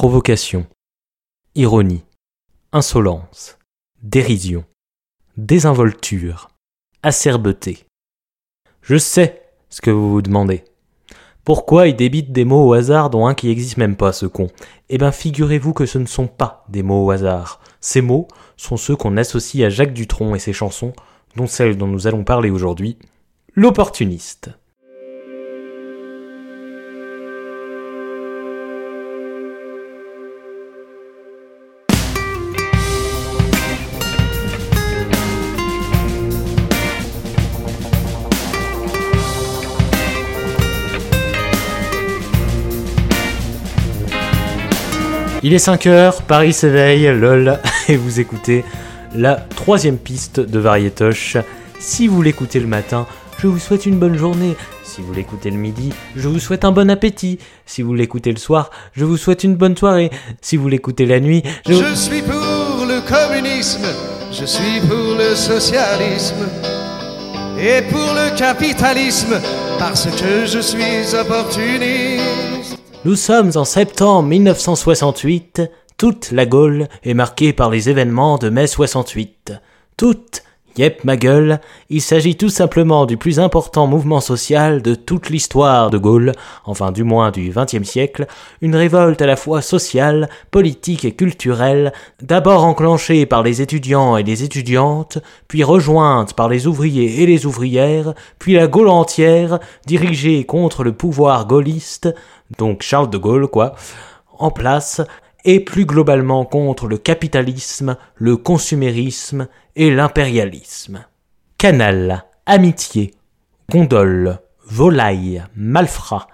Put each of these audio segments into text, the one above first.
provocation, ironie, insolence, dérision, désinvolture, acerbeté. Je sais ce que vous vous demandez. Pourquoi il débite des mots au hasard dont un qui n'existe même pas, ce con? Eh bien, figurez-vous que ce ne sont pas des mots au hasard. Ces mots sont ceux qu'on associe à Jacques Dutronc et ses chansons, dont celle dont nous allons parler aujourd'hui, l'opportuniste. Il est 5 heures, Paris s'éveille, lol, et vous écoutez la troisième piste de Varietoche. Si vous l'écoutez le matin, je vous souhaite une bonne journée. Si vous l'écoutez le midi, je vous souhaite un bon appétit. Si vous l'écoutez le soir, je vous souhaite une bonne soirée. Si vous l'écoutez la nuit, je... Je suis pour le communisme, je suis pour le socialisme et pour le capitalisme parce que je suis opportuniste. Nous sommes en septembre 1968. Toute la Gaule est marquée par les événements de mai 68. Toute, yep ma gueule, il s'agit tout simplement du plus important mouvement social de toute l'histoire de Gaule, enfin du moins du XXe siècle, une révolte à la fois sociale, politique et culturelle, d'abord enclenchée par les étudiants et les étudiantes, puis rejointe par les ouvriers et les ouvrières, puis la Gaule entière, dirigée contre le pouvoir gaulliste, donc Charles de Gaulle quoi, en place, et plus globalement contre le capitalisme, le consumérisme et l'impérialisme. Canal, amitié, gondole, volaille, malfrat,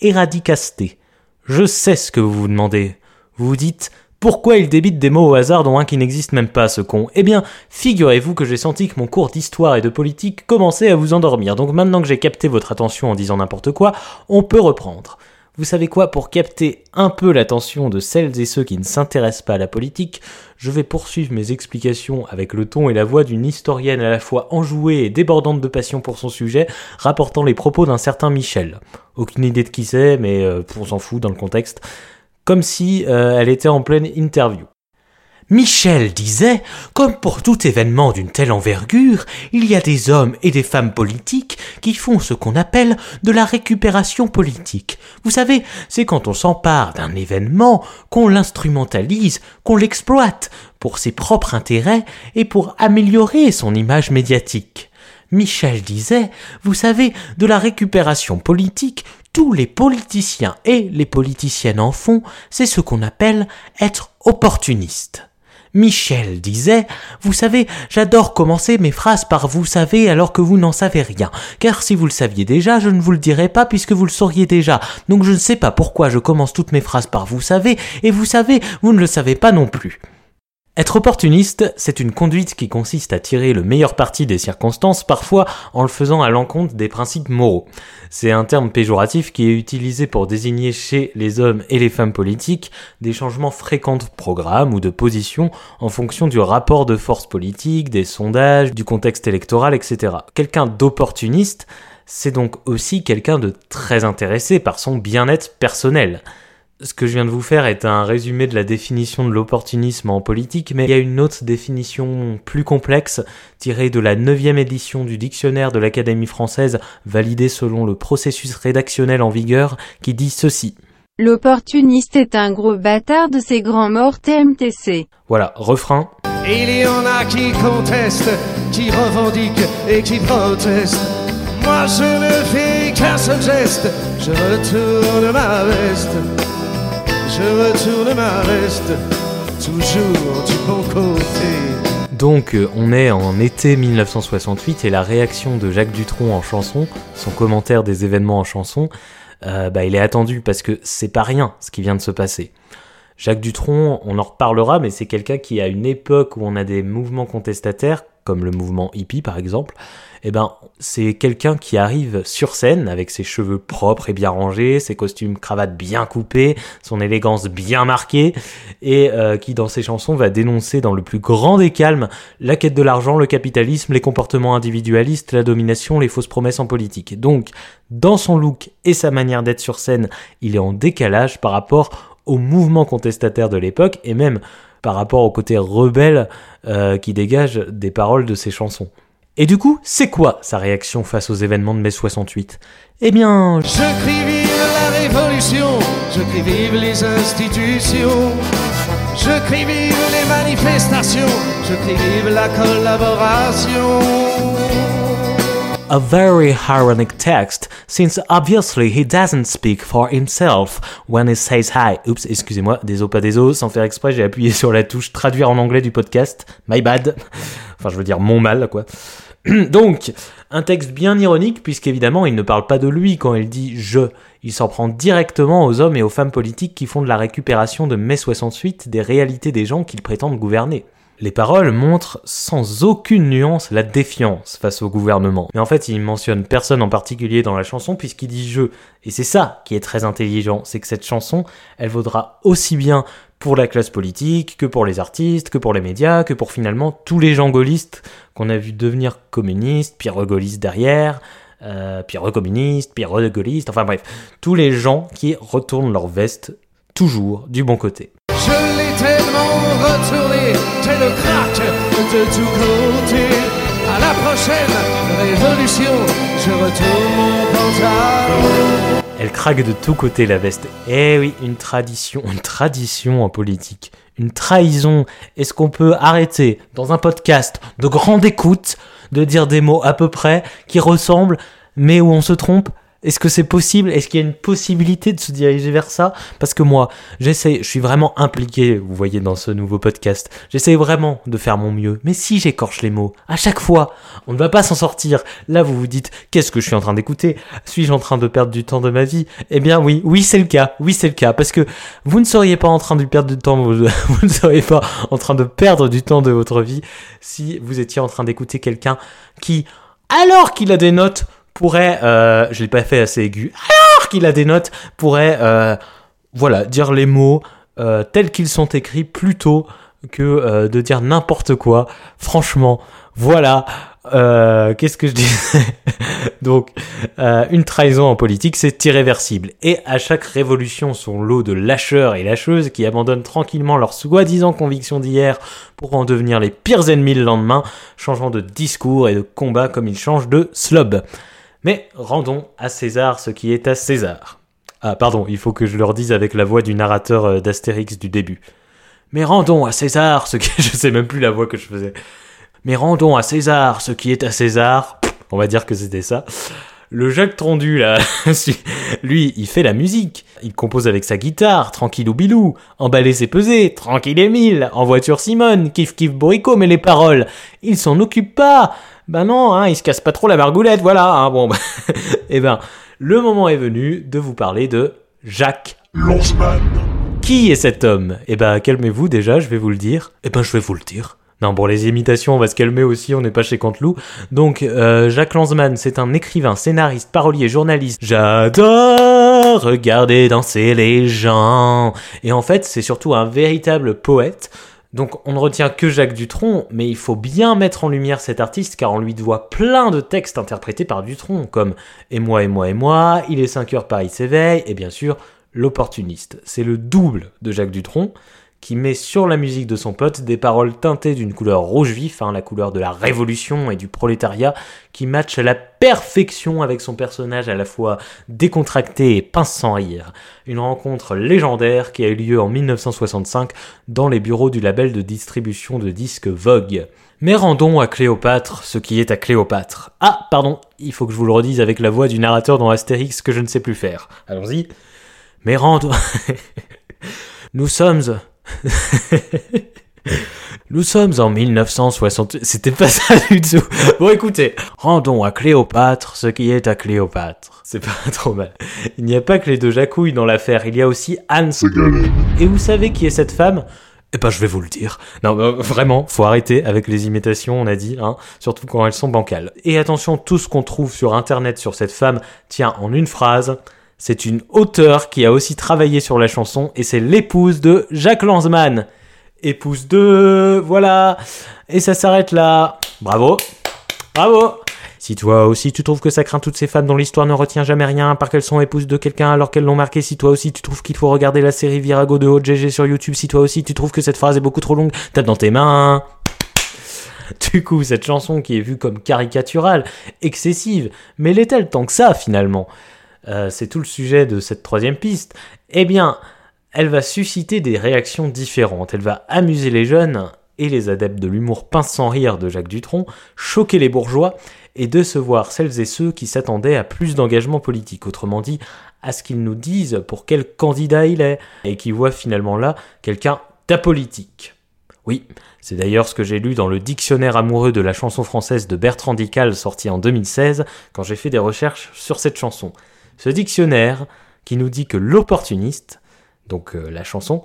éradicasté. Je sais ce que vous vous demandez. Vous vous dites pourquoi il débite des mots au hasard dont un qui n'existe même pas, ce con? Eh bien, figurez-vous que j'ai senti que mon cours d'histoire et de politique commençait à vous endormir, donc maintenant que j'ai capté votre attention en disant n'importe quoi, on peut reprendre. Vous savez quoi, pour capter un peu l'attention de celles et ceux qui ne s'intéressent pas à la politique, je vais poursuivre mes explications avec le ton et la voix d'une historienne à la fois enjouée et débordante de passion pour son sujet, rapportant les propos d'un certain Michel. Aucune idée de qui c'est, mais euh, on s'en fout dans le contexte. Comme si euh, elle était en pleine interview. Michel disait, comme pour tout événement d'une telle envergure, il y a des hommes et des femmes politiques qui font ce qu'on appelle de la récupération politique. Vous savez, c'est quand on s'empare d'un événement, qu'on l'instrumentalise, qu'on l'exploite pour ses propres intérêts et pour améliorer son image médiatique. Michel disait, vous savez, de la récupération politique, tous les politiciens et les politiciennes en font, c'est ce qu'on appelle être opportuniste. Michel disait Vous savez, j'adore commencer mes phrases par vous savez alors que vous n'en savez rien. Car si vous le saviez déjà, je ne vous le dirai pas puisque vous le sauriez déjà. Donc je ne sais pas pourquoi je commence toutes mes phrases par vous savez, et vous savez, vous ne le savez pas non plus. Être opportuniste, c'est une conduite qui consiste à tirer le meilleur parti des circonstances, parfois en le faisant à l'encontre des principes moraux. C'est un terme péjoratif qui est utilisé pour désigner chez les hommes et les femmes politiques des changements fréquents de programme ou de position en fonction du rapport de force politique, des sondages, du contexte électoral, etc. Quelqu'un d'opportuniste, c'est donc aussi quelqu'un de très intéressé par son bien-être personnel ce que je viens de vous faire est un résumé de la définition de l'opportunisme en politique, mais il y a une autre définition plus complexe, tirée de la neuvième édition du dictionnaire de l'Académie française, validée selon le processus rédactionnel en vigueur, qui dit ceci. L'opportuniste est un gros bâtard de ces grands morts TMTC. Voilà, refrain. Il y en a qui contestent, qui revendiquent et qui protestent. Moi je ne fais qu'un seul geste, je retourne ma veste. Donc euh, on est en été 1968 et la réaction de Jacques Dutronc en chanson, son commentaire des événements en chanson, euh, bah, il est attendu parce que c'est pas rien ce qui vient de se passer. Jacques Dutronc, on en reparlera, mais c'est quelqu'un qui à une époque où on a des mouvements contestataires, comme le mouvement hippie par exemple, eh ben, c'est quelqu'un qui arrive sur scène avec ses cheveux propres et bien rangés, ses costumes cravates bien coupés, son élégance bien marquée, et euh, qui dans ses chansons va dénoncer dans le plus grand des calmes la quête de l'argent, le capitalisme, les comportements individualistes, la domination, les fausses promesses en politique. Donc, dans son look et sa manière d'être sur scène, il est en décalage par rapport au mouvement contestataire de l'époque et même par rapport au côté rebelle euh, qui dégage des paroles de ses chansons. Et du coup, c'est quoi sa réaction face aux événements de mai 68 Eh bien, Je crie vive la révolution, je crie vive les institutions, je crie vive les manifestations, je crie vive la collaboration. a very ironic text, since obviously he doesn't speak for himself when he says hi. Oups, excusez-moi, désolé pas désolé, sans faire exprès, j'ai appuyé sur la touche traduire en anglais du podcast. My bad. Enfin, je veux dire mon mal, quoi. Donc, un texte bien ironique, puisqu'évidemment, il ne parle pas de lui quand il dit je. Il s'en prend directement aux hommes et aux femmes politiques qui font de la récupération de mai 68 des réalités des gens qu'ils prétendent gouverner. Les paroles montrent sans aucune nuance la défiance face au gouvernement. Mais en fait, il mentionne personne en particulier dans la chanson puisqu'il dit je. Et c'est ça qui est très intelligent, c'est que cette chanson, elle vaudra aussi bien pour la classe politique, que pour les artistes, que pour les médias, que pour finalement tous les gens gaullistes qu'on a vu devenir communistes, puis re-gaullistes derrière, euh, puis recommunistes, puis re-gaullistes, enfin bref, tous les gens qui retournent leur veste toujours du bon côté. Je l'ai tellement retourné, tel le crack de tous côtés. À la prochaine révolution, je retourne mon pantalon. Elle craque de tous côtés la veste. Eh oui, une tradition, une tradition en politique. Une trahison. Est-ce qu'on peut arrêter, dans un podcast de grande écoute, de dire des mots à peu près qui ressemblent, mais où on se trompe? Est-ce que c'est possible? Est-ce qu'il y a une possibilité de se diriger vers ça? Parce que moi, j'essaie, je suis vraiment impliqué, vous voyez, dans ce nouveau podcast. J'essaie vraiment de faire mon mieux. Mais si j'écorche les mots, à chaque fois, on ne va pas s'en sortir. Là, vous vous dites, qu'est-ce que je suis en train d'écouter? Suis-je en train de perdre du temps de ma vie? Eh bien oui, oui c'est le cas, oui c'est le cas. Parce que vous ne seriez pas en train de perdre du temps, vous, vous ne seriez pas en train de perdre du temps de votre vie si vous étiez en train d'écouter quelqu'un qui, alors qu'il a des notes, pourrait, euh, je l'ai pas fait assez aigu, alors qu'il a des notes, pourrait, euh, voilà, dire les mots euh, tels qu'ils sont écrits plutôt que euh, de dire n'importe quoi. Franchement, voilà. Euh, Qu'est-ce que je disais Donc, euh, une trahison en politique, c'est irréversible. Et à chaque révolution, son lot de lâcheurs et lâcheuses qui abandonnent tranquillement leurs soi-disant convictions d'hier pour en devenir les pires ennemis le lendemain, changeant de discours et de combat comme ils changent de slob. Mais rendons à César ce qui est à César. Ah, pardon, il faut que je leur dise avec la voix du narrateur euh, d'Astérix du début. Mais rendons à César ce qui... Je sais même plus la voix que je faisais. Mais rendons à César ce qui est à César. On va dire que c'était ça. Le Jacques Trondu, là, lui, il fait la musique. Il compose avec sa guitare, tranquille ou bilou. Emballer c'est peser, tranquille Émile. En voiture Simone, kiff kiff Borico, mais les paroles, il s'en occupe pas. Ben non, hein, il se casse pas trop la margoulette, voilà. Hein, bon, bah, eh ben, le moment est venu de vous parler de Jacques Lanzmann. qui est cet homme? Eh ben, calmez-vous déjà, je vais vous le dire. Eh ben, je vais vous le dire. Non, pour les imitations, on va se calmer aussi, on n'est pas chez Canteloup. Donc, euh, Jacques Lanzmann, c'est un écrivain, scénariste, parolier, journaliste. J'adore regarder danser les gens. Et en fait, c'est surtout un véritable poète. Donc on ne retient que Jacques Dutronc, mais il faut bien mettre en lumière cet artiste car on lui doit plein de textes interprétés par Dutronc, comme Et moi, et moi, et moi, Il est 5 heures, Paris s'éveille, et bien sûr, L'opportuniste. C'est le double de Jacques Dutronc qui met sur la musique de son pote des paroles teintées d'une couleur rouge vif, hein, la couleur de la révolution et du prolétariat, qui match à la perfection avec son personnage à la fois décontracté et pince sans rire. Une rencontre légendaire qui a eu lieu en 1965 dans les bureaux du label de distribution de disques Vogue. Mais rendons à Cléopâtre ce qui est à Cléopâtre. Ah, pardon, il faut que je vous le redise avec la voix du narrateur dans Astérix que je ne sais plus faire. Allons-y. Mais rendons... Nous sommes... Nous sommes en 1960. C'était pas ça du tout. Bon, écoutez, rendons à Cléopâtre ce qui est à Cléopâtre. C'est pas trop mal. Il n'y a pas que les deux jacouilles dans l'affaire. Il y a aussi Anne. Et vous savez qui est cette femme? Eh ben, je vais vous le dire. Non, bah, vraiment, faut arrêter avec les imitations, on a dit, hein, surtout quand elles sont bancales. Et attention, tout ce qu'on trouve sur Internet sur cette femme tient en une phrase. C'est une auteure qui a aussi travaillé sur la chanson et c'est l'épouse de Jacques Lanzmann. Épouse de... Voilà. Et ça s'arrête là. Bravo. Bravo. Si toi aussi tu trouves que ça craint toutes ces femmes dont l'histoire ne retient jamais rien, par qu'elles sont épouses de quelqu'un alors qu'elles l'ont marqué, si toi aussi tu trouves qu'il faut regarder la série Virago de OGG sur YouTube, si toi aussi tu trouves que cette phrase est beaucoup trop longue, tape dans tes mains. Du coup, cette chanson qui est vue comme caricaturale, excessive, mais l'est-elle tant que ça finalement euh, C'est tout le sujet de cette troisième piste. Eh bien, elle va susciter des réactions différentes. Elle va amuser les jeunes et les adeptes de l'humour pince sans rire de Jacques Dutronc, choquer les bourgeois et décevoir celles et ceux qui s'attendaient à plus d'engagement politique, autrement dit, à ce qu'ils nous disent pour quel candidat il est, et qui voient finalement là quelqu'un d'apolitique. Oui, c'est d'ailleurs ce que j'ai lu dans le dictionnaire amoureux de la chanson française de Bertrand Dical sorti en 2016 quand j'ai fait des recherches sur cette chanson. Ce dictionnaire qui nous dit que l'opportuniste, donc euh, la chanson,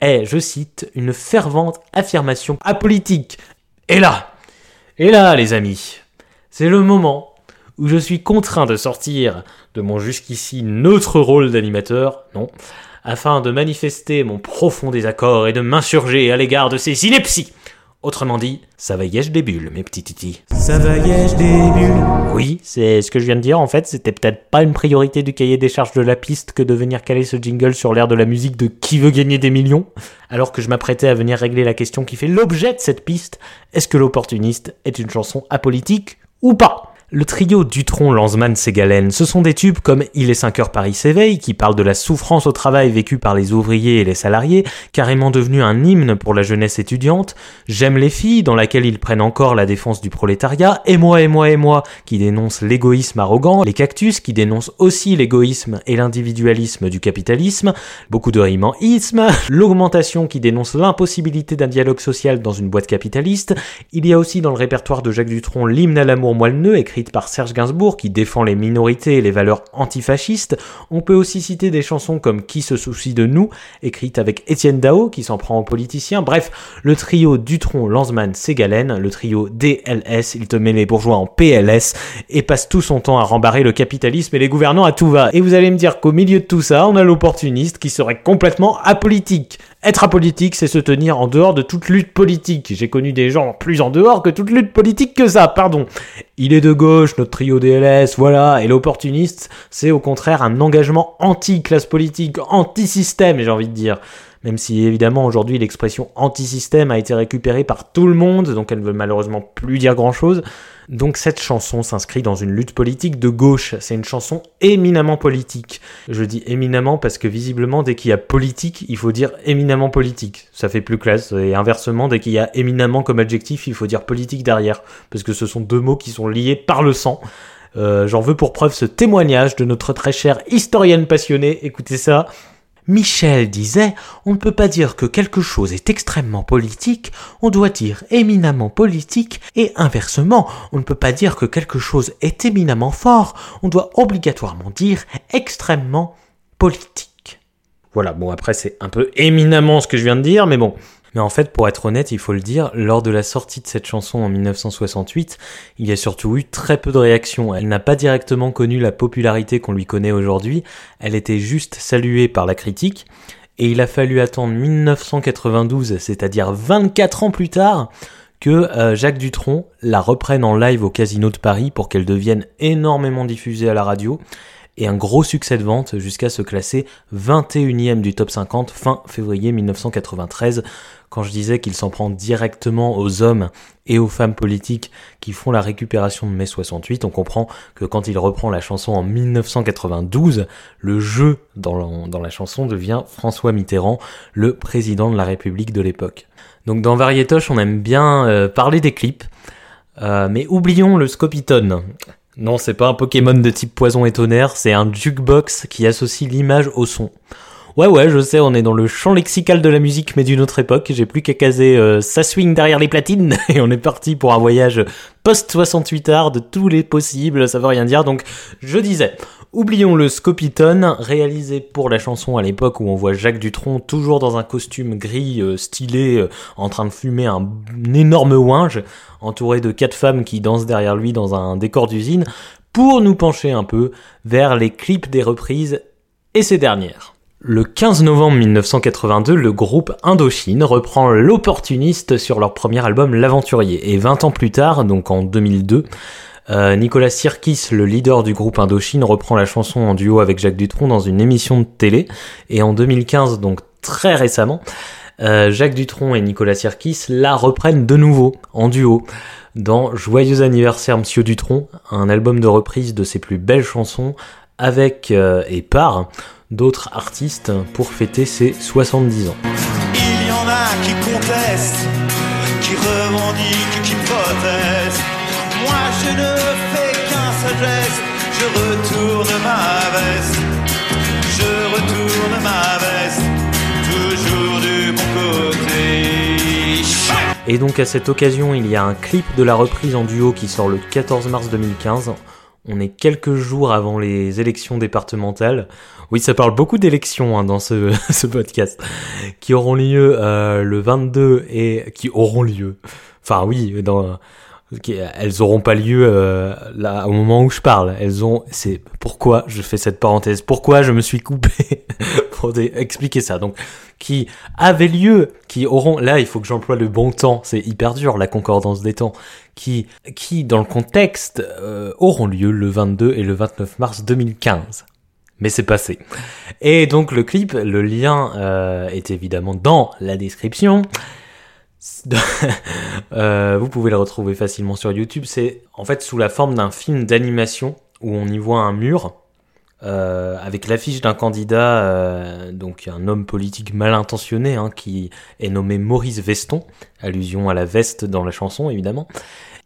est, je cite, une fervente affirmation apolitique. Et là, et là, les amis, c'est le moment où je suis contraint de sortir de mon jusqu'ici neutre rôle d'animateur, non, afin de manifester mon profond désaccord et de m'insurger à l'égard de ces inepties Autrement dit, ça va des bulles, mes petits titis. Ça va des bulles. Oui, c'est ce que je viens de dire. En fait, c'était peut-être pas une priorité du cahier des charges de la piste que de venir caler ce jingle sur l'air de la musique de Qui veut gagner des millions Alors que je m'apprêtais à venir régler la question qui fait l'objet de cette piste. Est-ce que l'opportuniste est une chanson apolitique ou pas? Le trio Dutron, Lanzmann, Ségalen, ce sont des tubes comme Il est 5 heures Paris s'éveille, qui parle de la souffrance au travail vécue par les ouvriers et les salariés, carrément devenu un hymne pour la jeunesse étudiante, J'aime les filles, dans laquelle ils prennent encore la défense du prolétariat, Et moi, et moi, et moi, qui dénonce l'égoïsme arrogant, Les Cactus, qui dénoncent aussi l'égoïsme et l'individualisme du capitalisme, beaucoup de rimes en L'augmentation, qui dénonce l'impossibilité d'un dialogue social dans une boîte capitaliste, il y a aussi dans le répertoire de Jacques Dutronc l'hymne à l'amour moelleux, écrit par Serge Gainsbourg qui défend les minorités et les valeurs antifascistes. On peut aussi citer des chansons comme Qui se soucie de nous, écrite avec Étienne Dao qui s'en prend aux politiciens. Bref, le trio Dutron, Lanzmann, Ségalen, le trio DLS, il te met les bourgeois en PLS et passe tout son temps à rembarrer le capitalisme et les gouvernants à tout va. Et vous allez me dire qu'au milieu de tout ça, on a l'opportuniste qui serait complètement apolitique. Être apolitique, c'est se tenir en dehors de toute lutte politique. J'ai connu des gens plus en dehors que toute lutte politique que ça, pardon. Il est de gauche, notre trio DLS, voilà, et l'opportuniste, c'est au contraire un engagement anti-classe politique, anti-système, j'ai envie de dire. Même si évidemment aujourd'hui l'expression anti-système a été récupérée par tout le monde, donc elle ne veut malheureusement plus dire grand-chose. Donc cette chanson s'inscrit dans une lutte politique de gauche. C'est une chanson éminemment politique. Je dis éminemment parce que visiblement, dès qu'il y a politique, il faut dire éminemment politique. Ça fait plus classe. Et inversement, dès qu'il y a éminemment comme adjectif, il faut dire politique derrière. Parce que ce sont deux mots qui sont liés par le sang. Euh, J'en veux pour preuve ce témoignage de notre très chère historienne passionnée. Écoutez ça. Michel disait On ne peut pas dire que quelque chose est extrêmement politique, on doit dire éminemment politique, et inversement, on ne peut pas dire que quelque chose est éminemment fort, on doit obligatoirement dire extrêmement politique. Voilà, bon après c'est un peu éminemment ce que je viens de dire, mais bon, mais en fait, pour être honnête, il faut le dire, lors de la sortie de cette chanson en 1968, il y a surtout eu très peu de réactions. Elle n'a pas directement connu la popularité qu'on lui connaît aujourd'hui, elle était juste saluée par la critique, et il a fallu attendre 1992, c'est-à-dire 24 ans plus tard, que euh, Jacques Dutronc la reprenne en live au Casino de Paris pour qu'elle devienne énormément diffusée à la radio et un gros succès de vente jusqu'à se classer 21e du top 50 fin février 1993 quand je disais qu'il s'en prend directement aux hommes et aux femmes politiques qui font la récupération de mai 68, on comprend que quand il reprend la chanson en 1992, le jeu dans la, chanson devient François Mitterrand, le président de la République de l'époque. Donc dans Varietoche, on aime bien euh, parler des clips, euh, mais oublions le Scopitone. Non, c'est pas un Pokémon de type poison et tonnerre, c'est un jukebox qui associe l'image au son. Ouais, ouais, je sais, on est dans le champ lexical de la musique, mais d'une autre époque. J'ai plus qu'à caser euh, ça swing derrière les platines, et on est parti pour un voyage post-68 art de tous les possibles, ça veut rien dire. Donc, je disais, oublions le Scopitone, réalisé pour la chanson à l'époque où on voit Jacques Dutronc toujours dans un costume gris euh, stylé, euh, en train de fumer un, un énorme ouinge, entouré de quatre femmes qui dansent derrière lui dans un décor d'usine, pour nous pencher un peu vers les clips des reprises et ces dernières. Le 15 novembre 1982, le groupe Indochine reprend l'opportuniste sur leur premier album L'Aventurier. Et 20 ans plus tard, donc en 2002, Euh, Nicolas Sirkis, le leader du groupe Indochine, reprend la chanson en duo avec Jacques Dutronc dans une émission de télé. Et en 2015, donc très récemment, euh, Jacques Dutronc et Nicolas Sirkis la reprennent de nouveau en duo dans Joyeux anniversaire Monsieur Dutronc, un album de reprise de ses plus belles chansons avec euh, et par d'autres artistes pour fêter ses 70 ans. Il y en a qui contestent, qui revendiquent, qui protestent. Je retourne ma veste. Je retourne ma veste, toujours du bon côté. Et donc à cette occasion, il y a un clip de la reprise en duo qui sort le 14 mars 2015. On est quelques jours avant les élections départementales. Oui, ça parle beaucoup d'élections hein, dans ce, ce, podcast, qui auront lieu euh, le 22 et qui auront lieu. Enfin oui, dans elles auront pas lieu euh, là au moment où je parle. Elles ont. C'est pourquoi je fais cette parenthèse. Pourquoi je me suis coupé pour expliquer ça. Donc, qui avaient lieu, qui auront. Là, il faut que j'emploie le bon temps. C'est hyper dur la concordance des temps. Qui, qui dans le contexte, euh, auront lieu le 22 et le 29 mars 2015 mais c'est passé. Et donc le clip, le lien euh, est évidemment dans la description. euh, vous pouvez le retrouver facilement sur YouTube. C'est en fait sous la forme d'un film d'animation où on y voit un mur euh, avec l'affiche d'un candidat, euh, donc un homme politique mal intentionné, hein, qui est nommé Maurice Veston, allusion à la veste dans la chanson évidemment,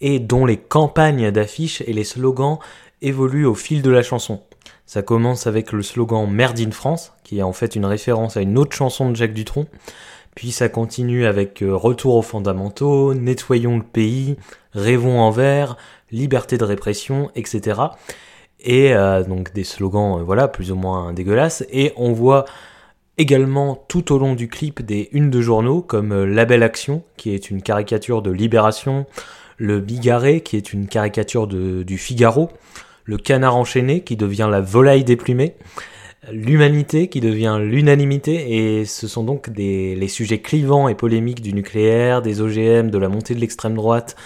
et dont les campagnes d'affiches et les slogans évoluent au fil de la chanson. Ça commence avec le slogan Merde in France, qui est en fait une référence à une autre chanson de Jacques Dutronc. Puis ça continue avec euh, Retour aux fondamentaux, Nettoyons le pays, Rêvons en vert, Liberté de répression, etc. Et euh, donc des slogans, euh, voilà, plus ou moins dégueulasses. Et on voit également tout au long du clip des unes de journaux comme La Belle Action, qui est une caricature de Libération, Le Bigarré, qui est une caricature du Figaro, Le Canard enchaîné, qui devient La Volaille déplumée, l'humanité qui devient l'unanimité et ce sont donc les sujets clivants et polémiques du nucléaire, des OGM, de la montée de l'extrême droite,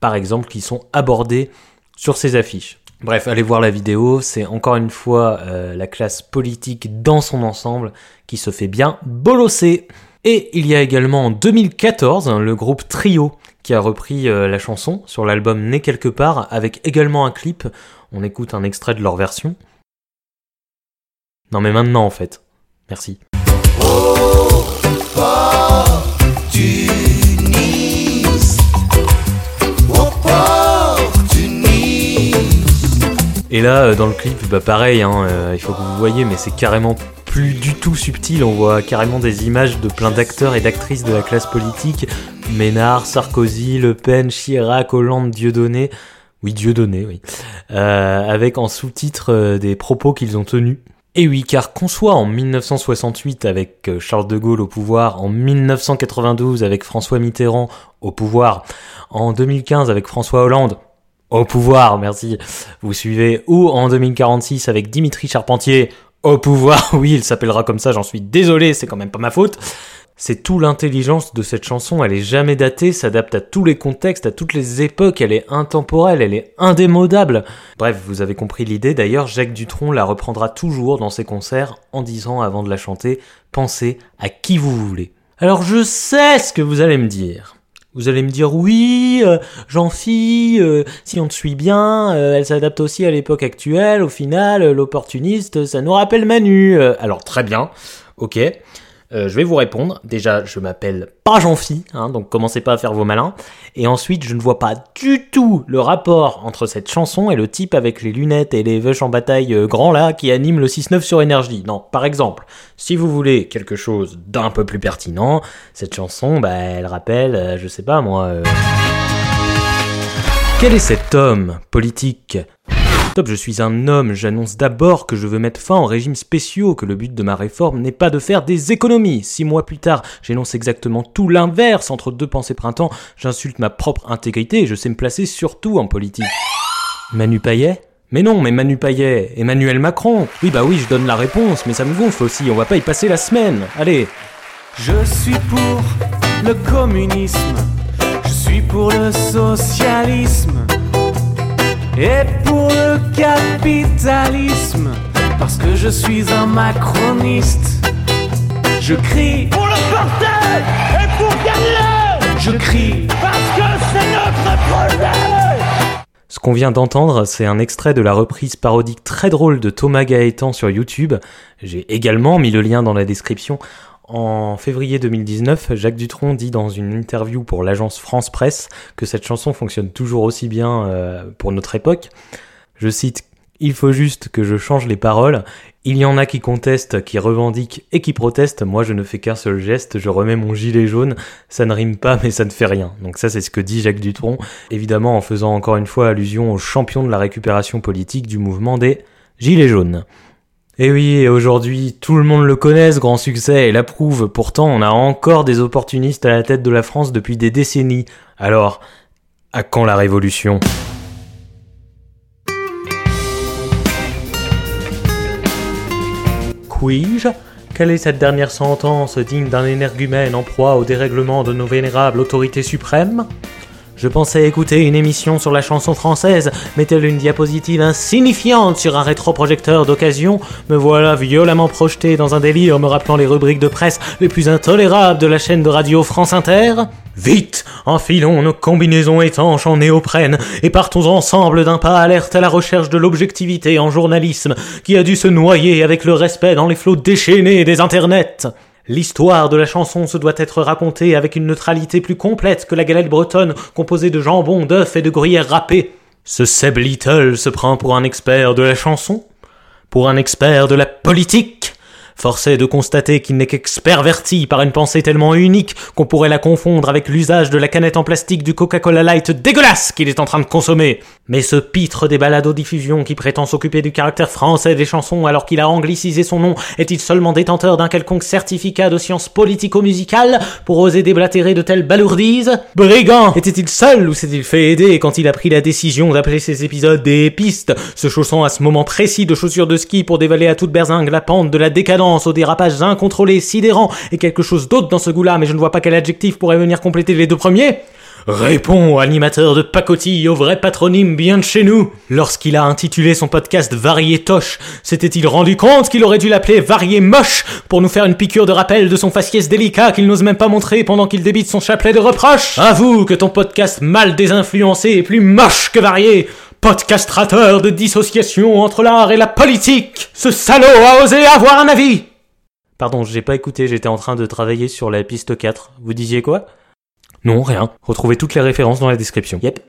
par exemple, qui sont abordés sur ces affiches. Bref, allez voir la vidéo, c'est encore une fois euh, la classe politique dans son ensemble qui se fait bien bolosser. Et il y a également en 2014 le groupe Trio qui a repris euh, la chanson sur l'album Né quelque part avec également un clip. On écoute un extrait de leur version. Non mais maintenant en fait. Merci. Et là, euh, dans le clip, bah pareil, hein, euh, il faut que vous voyez, mais c'est carrément plus du tout subtil. On voit carrément des images de plein d'acteurs et d'actrices de la classe politique. Ménard, Sarkozy, Le Pen, Chirac, Hollande, Dieudonné. Oui, Dieudonné, oui. Euh, avec en sous-titre des propos qu'ils ont tenus. Et oui, car qu'on soit en 1968 avec euh, Charles de Gaulle au pouvoir, en 1992 avec François Mitterrand au pouvoir, en 2015 avec François Hollande au pouvoir, merci, vous suivez, ou en 2046 avec Dimitri Charpentier au pouvoir, oui, il s'appellera comme ça, j'en suis désolé, c'est quand même pas ma faute. C'est tout l'intelligence de cette chanson, elle est jamais datée, s'adapte à tous les contextes, à toutes les époques, elle est intemporelle, elle est indémodable. Bref, vous avez compris l'idée, d'ailleurs Jacques Dutronc la reprendra toujours dans ses concerts en disant avant de la chanter, pensez à qui vous voulez. Alors je sais ce que vous allez me dire. Vous allez me dire oui, euh, jean euh, si on te suit bien, euh, elle s'adapte aussi à l'époque actuelle, au final, l'opportuniste, ça nous rappelle Manu. alors très bien, ok. Euh, je vais vous répondre. Déjà, je m'appelle pas Jean-Phi, hein, donc commencez pas à faire vos malins. Et ensuite, je ne vois pas du tout le rapport entre cette chanson et le type avec les lunettes et les veuches en bataille euh, grands là qui anime le 6-9 sur énergie. Non, par exemple, si vous voulez quelque chose d'un peu plus pertinent, cette chanson, bah, elle rappelle, euh, je sais pas moi. Quel est cet homme politique? Top, je suis un homme, j'annonce d'abord que je veux mettre fin aux régimes spéciaux, que le but de ma réforme n'est pas de faire des économies. Six mois plus tard, j'énonce exactement tout l'inverse. Entre deux pensées printemps, j'insulte ma propre intégrité et je sais me placer surtout en politique. Manu Payet? Mais non, mais Manu Payet, Emmanuel Macron? Oui, bah oui, je donne la réponse, mais ça me gonfle aussi, on va pas y passer la semaine. Allez. Je suis pour le communisme, je suis pour le socialisme. Et pour le capitalisme, parce que je suis un macroniste, je crie Pour le partage et pour gagner Je crie Parce que c'est notre projet Ce qu'on vient d'entendre, c'est un extrait de la reprise parodique très drôle de Thomas Gaëtan sur YouTube. J'ai également mis le lien dans la description. En février 2019, Jacques Dutronc dit dans une interview pour l'agence France Presse que cette chanson fonctionne toujours aussi bien euh, pour notre époque. Je cite Il faut juste que je change les paroles. Il y en a qui contestent, qui revendiquent et qui protestent. Moi, je ne fais qu'un seul geste, je remets mon gilet jaune. Ça ne rime pas, mais ça ne fait rien. Donc ça, c'est ce que dit Jacques Dutronc. Évidemment, en faisant encore une fois allusion au champion de la récupération politique du mouvement des Gilets jaunes. Et oui, aujourd'hui, tout le monde le connaît, ce grand succès, et l'approuve. Pourtant, on a encore des opportunistes à la tête de la France depuis des décennies. Alors, à quand la révolution? Puis-je Quelle est cette dernière sentence digne d'un énergumène en proie au dérèglement de nos vénérables autorités suprêmes? Je pensais écouter une émission sur la chanson française, mais telle une diapositive insignifiante sur un rétroprojecteur d'occasion, me voilà violemment projeté dans un délire me rappelant les rubriques de presse les plus intolérables de la chaîne de radio France Inter. Vite, enfilons nos combinaisons étanches en néoprène et partons ensemble d'un pas alerte à la recherche de l'objectivité en journalisme qui a dû se noyer avec le respect dans les flots déchaînés des internets. L'histoire de la chanson se doit être racontée avec une neutralité plus complète que la galette bretonne composée de jambon, d'œufs et de gruyère râpée. Ce Seb Little se prend pour un expert de la chanson Pour un expert de la politique Force est de constater qu'il n'est qu'experverti par une pensée tellement unique qu'on pourrait la confondre avec l'usage de la canette en plastique du Coca-Cola Light dégueulasse qu'il est en train de consommer. Mais ce pitre des balados-diffusion qui prétend s'occuper du caractère français des chansons alors qu'il a anglicisé son nom est-il seulement détenteur d'un quelconque certificat de sciences politico-musicales pour oser déblatérer de telles balourdises? Brigand Était-il seul ou s'est-il fait aider quand il a pris la décision d'appeler ces épisodes des pistes, se chaussant à ce moment précis de chaussures de ski pour dévaler à toute berzingue la pente de la décadence aux dérapages incontrôlés, sidérants et quelque chose d'autre dans ce goût-là, mais je ne vois pas quel adjectif pourrait venir compléter les deux premiers. Réponds, animateur de pacotille, au vrai patronyme bien de chez nous. Lorsqu'il a intitulé son podcast Varié Toche, s'était-il rendu compte qu'il aurait dû l'appeler Varié Moche pour nous faire une piqûre de rappel de son faciès délicat qu'il n'ose même pas montrer pendant qu'il débite son chapelet de reproches? Avoue que ton podcast mal désinfluencé est plus moche que varié podcastrateur de dissociation entre l'art et la politique. Ce salaud a osé avoir un avis. Pardon, j'ai pas écouté, j'étais en train de travailler sur la piste 4. Vous disiez quoi? Non, rien. Retrouvez toutes les références dans la description. Yep.